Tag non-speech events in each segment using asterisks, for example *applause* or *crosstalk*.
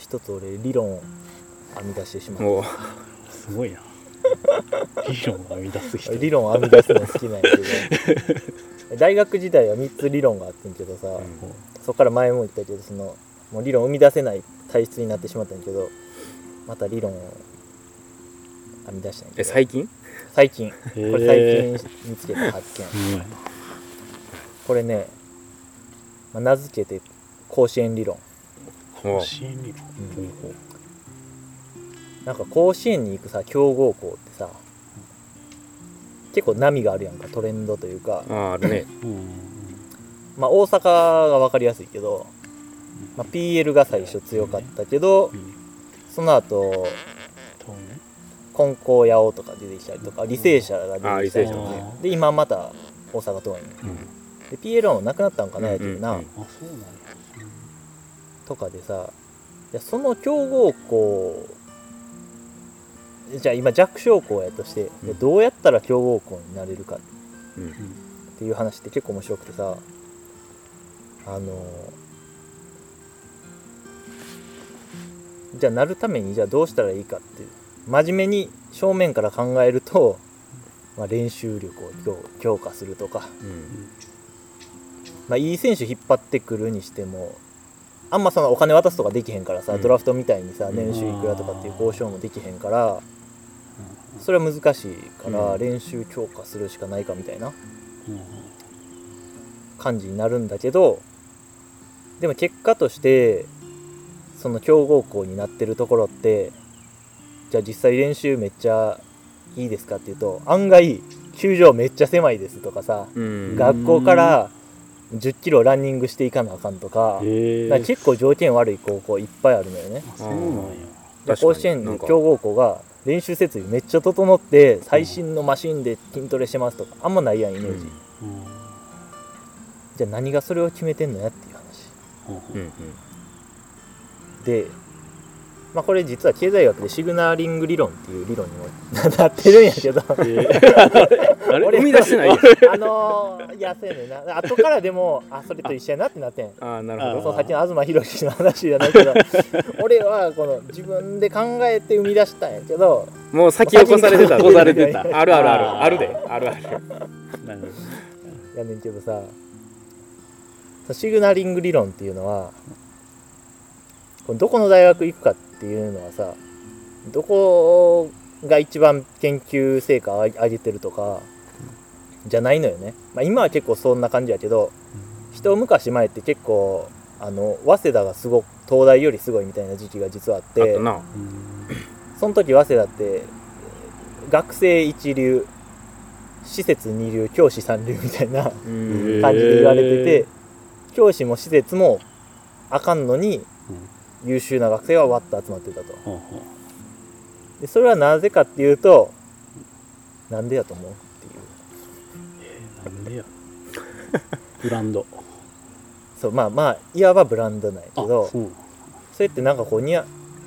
一つ俺理論を編み出してしまっお。すごいな。理論を編み出す人。た理論を編み出すの好きなんやけど。大学時代は3つ理論があってんけどさ、そこから前も言ったけどそのもう理論を生み出せない体質になってしまったんやけどまた理論を編み出したんやけど。え最近？最近。ここれ最近見つけた発見。すごいこれね、まあ名付けて甲子園理論お支援理論ほうなんか甲子園に行くさ強豪校ってさ結構波があるやんかトレンドというか。あああるね。まあ大阪が分かりやすいけど、まあ、PL が最初強かったけどうんその後金光八尾とか出てきたりとか履正社があ出てきたりとか。で今また大阪桐蔭うん。で PL はもうなくなったんかなうんやけどな、うんうん。あそうなんやとかでさいやその強豪校じゃあ今弱小校やとして、うん。でどうやったら強豪校になれるかうん。っていう話って結構面白くてさあのじゃあなるためにじゃあどうしたらいいかって真面目に正面から考えると、まあ、練習力を強強化するとか、うん。まあ、いい選手引っ張ってくるにしてもあんまそのお金渡すとかできへんからさ、うん。ドラフトみたいにさん。年収いくらとかっていう交渉もできへんからそれは難しいからうん。練習強化するしかないかみたいな感じになるんだけどでも結果としてその強豪校になってるところってじゃあ実際練習めっちゃいいですかっていうと案外球場めっちゃ狭いですとかさうん。学校から1 0キロランニングしていかなあかんとかから結構条件悪い高校いっぱいあるのよね。あそうなんや。甲子園の強豪校が練習設備めっちゃ整って最新のマシンで筋トレしてますとかあんまないやんイメージ、うん。じゃあ何がそれを決めてんのやっていう話。うんうん。うんで、まあ、これ実は経済学でシグナーリング理論っていう理論にもなってるんやけど。えー *laughs* あれ？俺生み出してないあのーいやそうやねんな。後からでもあそれと一緒やなってなってん。ああなるあほど。そうさっきの東博樹の話じゃないけど *laughs* 俺はこの自分で考えて生み出したんやけどもう先起こされてた。先に起こされてた。*laughs* あるあるある。あるで。あるある。やねんけどさシグナリング理論っていうのはこれどこの大学行くかっていうのはさどこが一番研究成果を上げてるとかじゃないのよね、まあ、今は結構そんな感じやけど一昔前って結構あの早稲田がすごく東大よりすごいみたいな時期が実はあってその時早稲田って学生一流施設二流教師三流みたいなうん。感じで言われてて、教師も施設もあかんのに優秀な学生はわっと集まってたと。でそれはなぜかっていうとなんでやと思う？なんでや。ブランド。そうまあまあいわばブランドなんやけあどそれってなんかこうニワ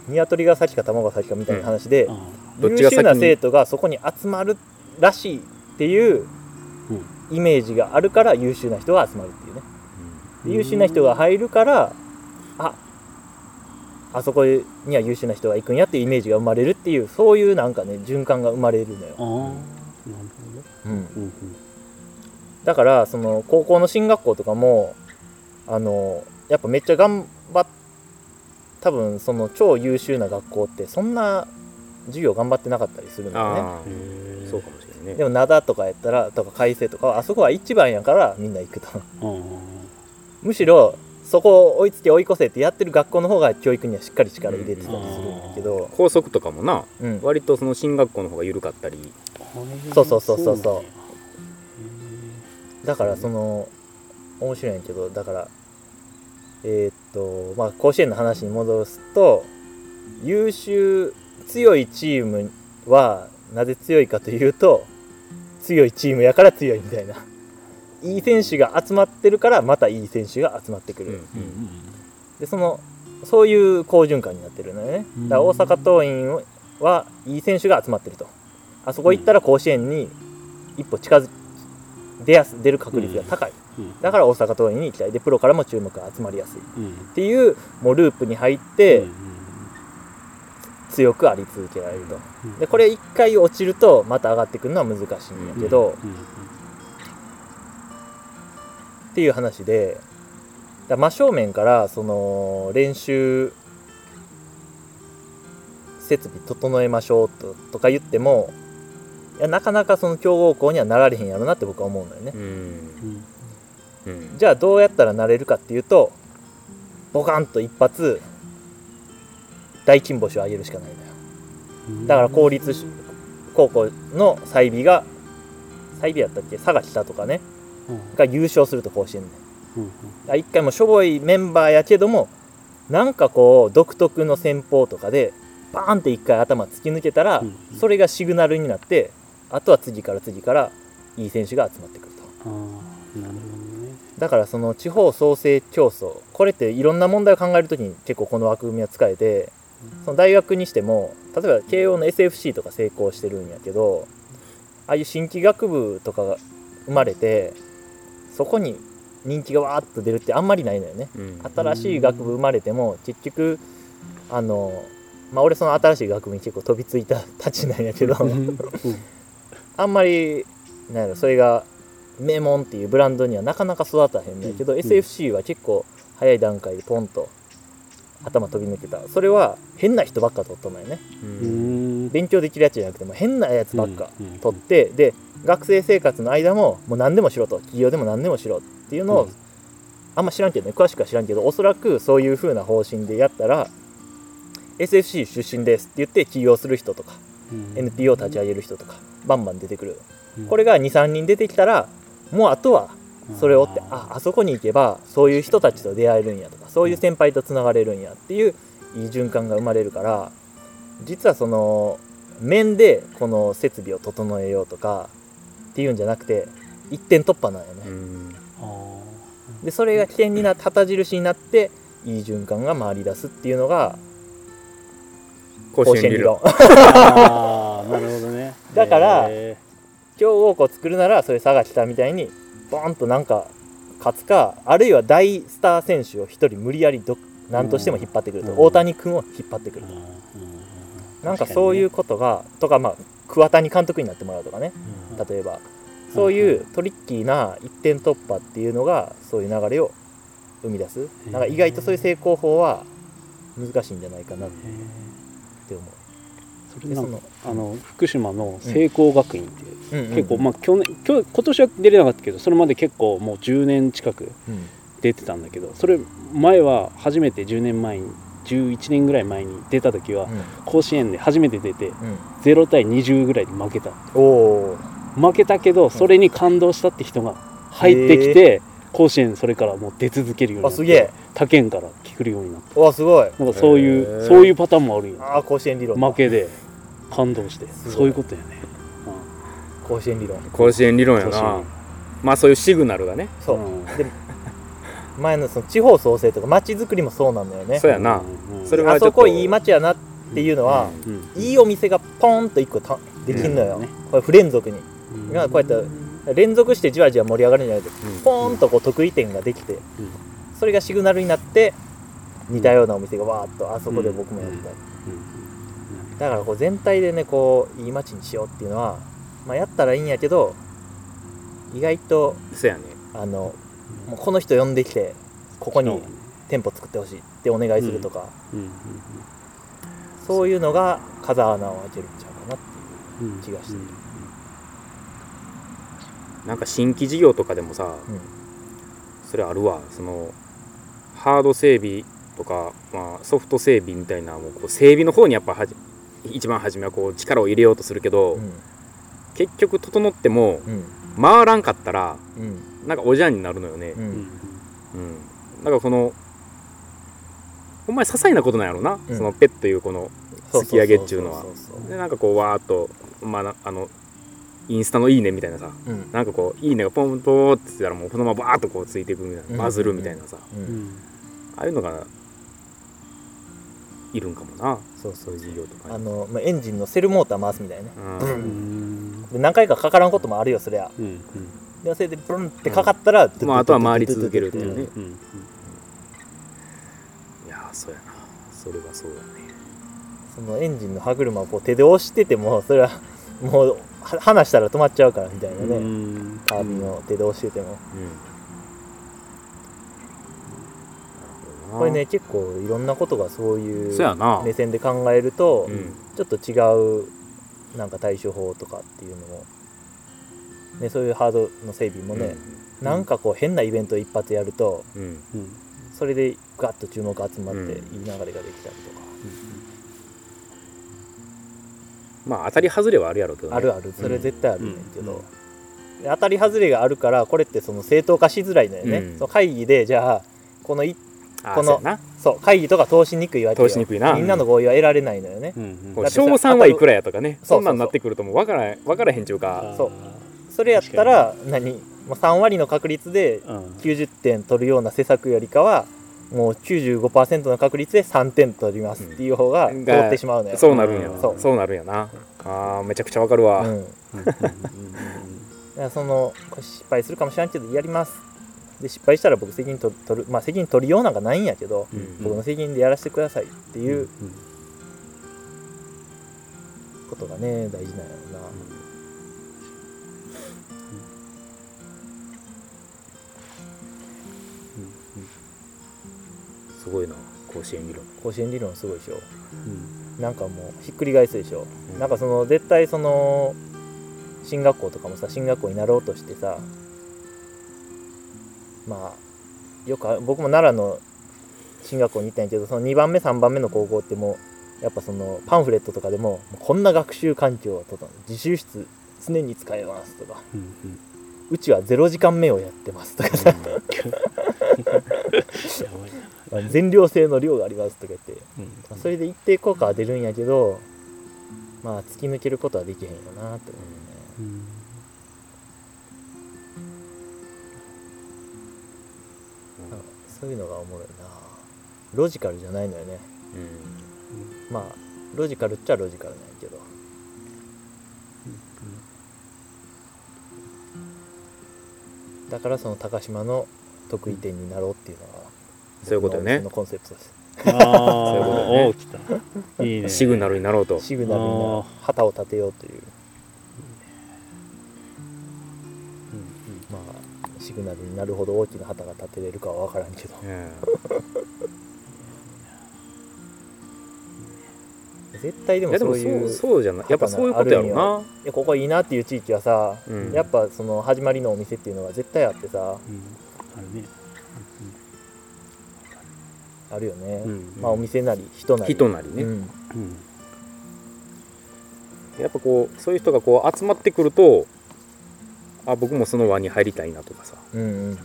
鶏が先か卵が先かみたいな話で、あどっちが先に優秀な生徒がそこに集まるらしいっていううん。イメージがあるから優秀な人が集まるっていうね。で優秀な人が入るからああそこには優秀な人が行くんやっていうイメージが生まれるっていうそういうなんかね循環が生まれるのよ。あ、あなるうん、ほどうんだからその高校の進学校とかもあのやっぱめっちゃ頑張っ多分その超優秀な学校ってそんな授業頑張ってなかったりするんだよね。そうかもしれないね。でも灘とかやったらとか海星とかはあそこは一番やからみんな行くと。うんむしろそこを追いつけ追い越せってやってる学校の方が教育にはしっかり力入れてたりするんだけど、校則とかもなうん、割とその進学校の方が緩かったり。そうそうそうそうそうだからその面白いんやけどだからえーっとまあ甲子園の話に戻すと優秀強いチームはなぜ強いかというと強いチームやから強いみたいな。いい選手が集まってるからまたいい選手が集まってくる、うんうんうん。でそのそういう好循環になってるのよね。うん。だから大阪桐蔭はいい選手が集まってると。あそこ行ったら甲子園に一歩近づ出やす出る確率が高い、うん。だから大阪桐蔭に行きたい。でプロからも注目が集まりやすい。っうん。ていうもうループに入って、うん強くあり続けられると。うん。でこれ一回落ちるとまた上がってくるのは難しいんやけど、うん。っていう話でだ真正面からその練習設備整えましょうととか言ってもいやなかなかその強豪校にはなられへんやろなって僕は思うのよね。うん。うん。うん。じゃあどうやったらなれるかっていうとボカンと一発大金星を上げるしかないのよ。うん。だから公立し高校の済美が済美やったっけ？佐賀北とかね。うん。が優勝すると甲子園で。うん。あ一回もしょぼいメンバーやけどもなんかこう独特の戦法とかでバーンって一回頭突き抜けたら、うん。それがシグナルになってあとは次から次からいい選手が集まってくると。ああなるほどね。だからその地方創生競争これっていろんな問題を考えるときに結構この枠組みは使えてその大学にしても例えば慶応の SFC とか成功してるんやけどああいう新規学部とかが生まれてそこに人気がわーっと出るってあんまりないのよね。うん。新しい学部生まれても結局あのまあ俺その新しい学部に結構飛びついたたちなんやけど。うんあんまりなんやろそれが名門っていうブランドにはなかなか育たへんねんけど、うん SFC は結構早い段階でポンと頭飛び抜けたそれは変な人ばっか取ったのよね。ううん。ん勉強できるやつじゃなくても変なやつばっかうん取ってで学生生活の間ももう何でもしろと企業でも何でもしろっていうのを、うん。あんま知らんけどね詳しくは知らんけどおそらくそういう風な方針でやったら SFC 出身ですって言って起業する人とかうん。NPO 立ち上げる人とかバンバン出てくる。うん。これが23人出てきたらもうあとはそれを追ってああそこに行けばそういう人たちと出会えるんやとかそういう先輩とつながれるんやっていういい循環が生まれるから実はその面でこの設備を整えようとかっていうんじゃなくて一点突破なんよね。うん。あでそれが起点にな旗印になっていい循環が回り出すっていうのが甲子園理論。あーなるほどねだからへ強豪校作るならそういう佐賀北みたいにボーンとなんか勝つかあるいは大スター選手を一人無理やりど何としても引っ張ってくると、うん大谷君を引っ張ってくるー、うんうんなんかそういうことが、とかまあ桑谷監督になってもらうとかね。うん例えば。そういうトリッキーな一点突破っていうのがそういう流れを生み出す。んなんか意外とそういう成功法は難しいんじゃないかなって思うそれなんかそあの福島の聖光学院って、うん。うん結構まあ去年今日今年は出れなかったけどそれまで結構もう10年近くうん。出てたんだけどそれ前は初めて10年前に11年ぐらい前に出た時は甲子園で初めて出てうん。0対20ぐらいで負けた。負けたけどそれに感動したって人が入ってきて、甲子園それからもう出続けるようになって他県から聞くようになって。わすごい。なんかそういへうー。そういうパターンもあるよああ甲子園理論だ。負けで感動してそういうことやね、甲子園理論。甲子園理論うん、やなまあそういうシグナルがね。そう、うん。で前のその地方創生とか町づくりもそうなんだよね。そうやな。うんそれはあそこいい町やなっていうのは、うんいいお店がポンと一個たできんのよ、うん。ねこれ不連続に。うん。今こうやって連続してじわじわ盛り上がるんじゃないとポーンとこう得意点ができて、それがシグナルになって似たようなお店がわーっとあそこで僕もやりたい、うんだからこう全体でねこういい街にしようっていうのは、まあ、やったらいいんやけど意外とそうやね。あのもうこの人呼んできてここに店舗作ってほしいってお願いするとか、うんうんそういうのが風穴を開けるんちゃうかなっていううん気がして。るなんか新規事業とかでもさ、うん。それあるわ。そのハード整備とか、まあ、ソフト整備みたいなもうこう整備の方にやっぱはじ一番初めはこう力を入れようとするけど、うん。結局整ってもうん。回らんかったらうん。なんかおじゃんになるのよね。う、うん。うんだからこのほんまに些細なことなんやろな、うん。そのペッというこの突き上げっていうのは。でなんかこうわーっと、まあな、あのインスタの「いいね」みたいなさ。そううん。なんかこう「いいね」がポンポンって言ったらもうこのままバーッとこうついていくみたいうん。なバズるみたいなさ、ああいうのがいるんかもな。そうそう事業とか。にあの、まあ、エンジンのセルモーター回すみたいなねで何回かかからんこともあるよそりゃうんでそれでブンってかかったら、まああとは回り続けるっていうね。うん。うんいやーそうやな。それはそうだね。そのエンジンの歯車をこう手で押しててもそれはもうは離したら止まっちゃうからみたいなね、うん。カービンを手で押してても、うんこれね結構いろんなことがそういう目線で考えると、うん。ちょっと違うなんか対処法とかっていうのも、ね、そういうハードの整備もね、なんかこう変なイベント一発やるとうん。うんそれでガッと注目集まってうん。いい流れができたりとか、まあ当たり外れはあるやろうけどね。あるある。それ絶対あるねんけど、当たり外れがあるからこれってその正当化しづらいのよね、うん。その会議でじゃあこのいあこのそう会議とか通しにくいわけよ。通しにくいな。みんなの合意は得られないのよね、賞賛はいくらやとかね。そんなんなってくるともう分からへん分からへんちゅうか。そう。それやったら何？もう3割の確率でうん。90点取るような施策よりかはもう95%の確率で3点取りますっていう方が通ってしまうのよ、そうなるんやそう。そうなるんやな。あーめちゃくちゃ分かるわ、うん、その失敗するかもしれんけどやりますで失敗したら僕責任取取るまあ責任取りようなんかないんやけど、うん。僕の責任でやらせてくださいっていうことがね大事なんやろうな、すごいな甲子園理論。甲子園理論すごいでしょ。うん。なんかもうひっくり返すでしょ、うん。なんかその絶対その進学校とかもさ進学校になろうとしてさまあよくあ僕も奈良の進学校に行ったんやけどその2番目3番目の高校ってもうやっぱそのパンフレットとかでもこんな学習環境をとか自習室常に使えますとかうんうん。うちは0時間目をやってますとか *laughs* 全寮制の寮がありますとか言ってうん。まあそれで一定効果は出るんやけどまあ突き抜けることはできへんよなって思うね。うんそういうのがおもろいな。ロジカルじゃないのよね。まあロジカルっちゃロジカルなんやけど。だからその高島の得意点になろうっていうのがそういうことよね。僕のコンセプトです。ああ *laughs* そういうことだね。おた。いいね。シグナルになろうと。シグナルにな旗を立てようというあシグナルになるほど大きな旗が立てれるかは分からんけど。うん *laughs* 絶対でもそういうそうじゃない。やっぱそういうことやろうな、いやここいいなっていう地域はさ、うん、やっぱその始まりのお店っていうのが絶対あってさうん。あるね。あるよね、うん。まあお店なり人なり。人なりね、うん。うん。やっぱこうそういう人がこう集まってくるとあ僕もその輪に入りたいなとかさ、うんな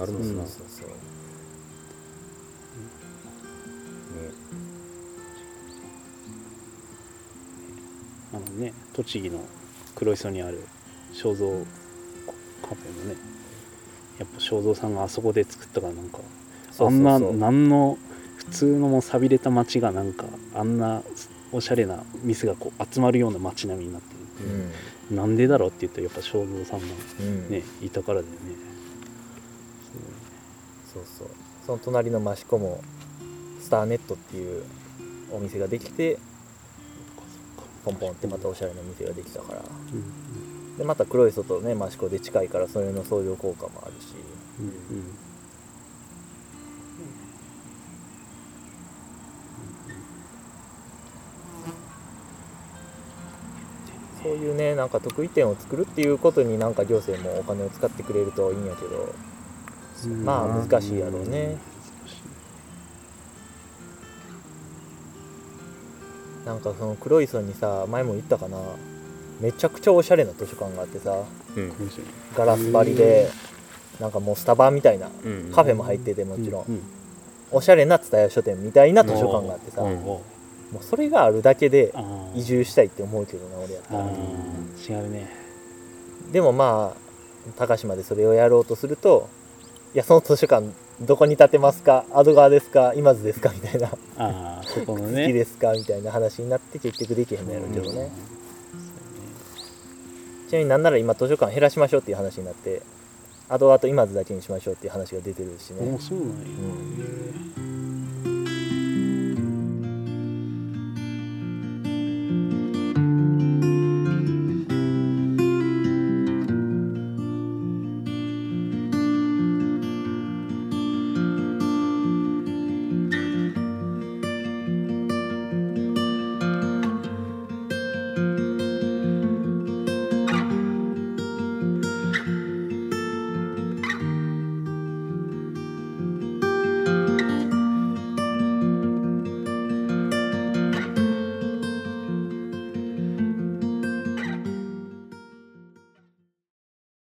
なるもんな、そうそうあのね栃木の黒磯にある正蔵カフェもねやっぱ正蔵さんがあそこで作ったからなんかあんな何の普通のもう寂れた街がなんかあんなおしゃれな店がこう集まるような街並みになってう。ん。るなんでだろうって言ったらやっぱ正蔵さんがうん。ねいたからだよね。そうそうその隣の益子もスターネットっていうお店ができてポンポンってまたおしゃれな店ができたから。うんでまた黒磯とね益子で近いからそれの相乗効果もあるし。うんいうねなんか得意点を作るっていうことになんか行政もお金を使ってくれるといいんやけどうん。まあ難しいやろうね。なんかその黒磯にさ前も言ったかな。めちゃくちゃおしゃれな図書館があってさガラス張りでなんかもうスタバみたいなうん。カフェも入っててもちろん、うん。おしゃれな蔦屋書店みたいな図書館があってさ、うんもうそれがあるだけで移住したいって思うけどな俺やったら。違うね。でもまあ高島でそれをやろうとするといやその図書館どこに建てますか？アド川ですか？今津ですか？みたいな、ああそこの好きねですか？みたいな話になって結局できへんのやろうけどね、ちなみになんなら今図書館減らしましょうっていう話になってアド川と今津だけにしましょうっていう話が出てるしうんね。おそうなんや。うん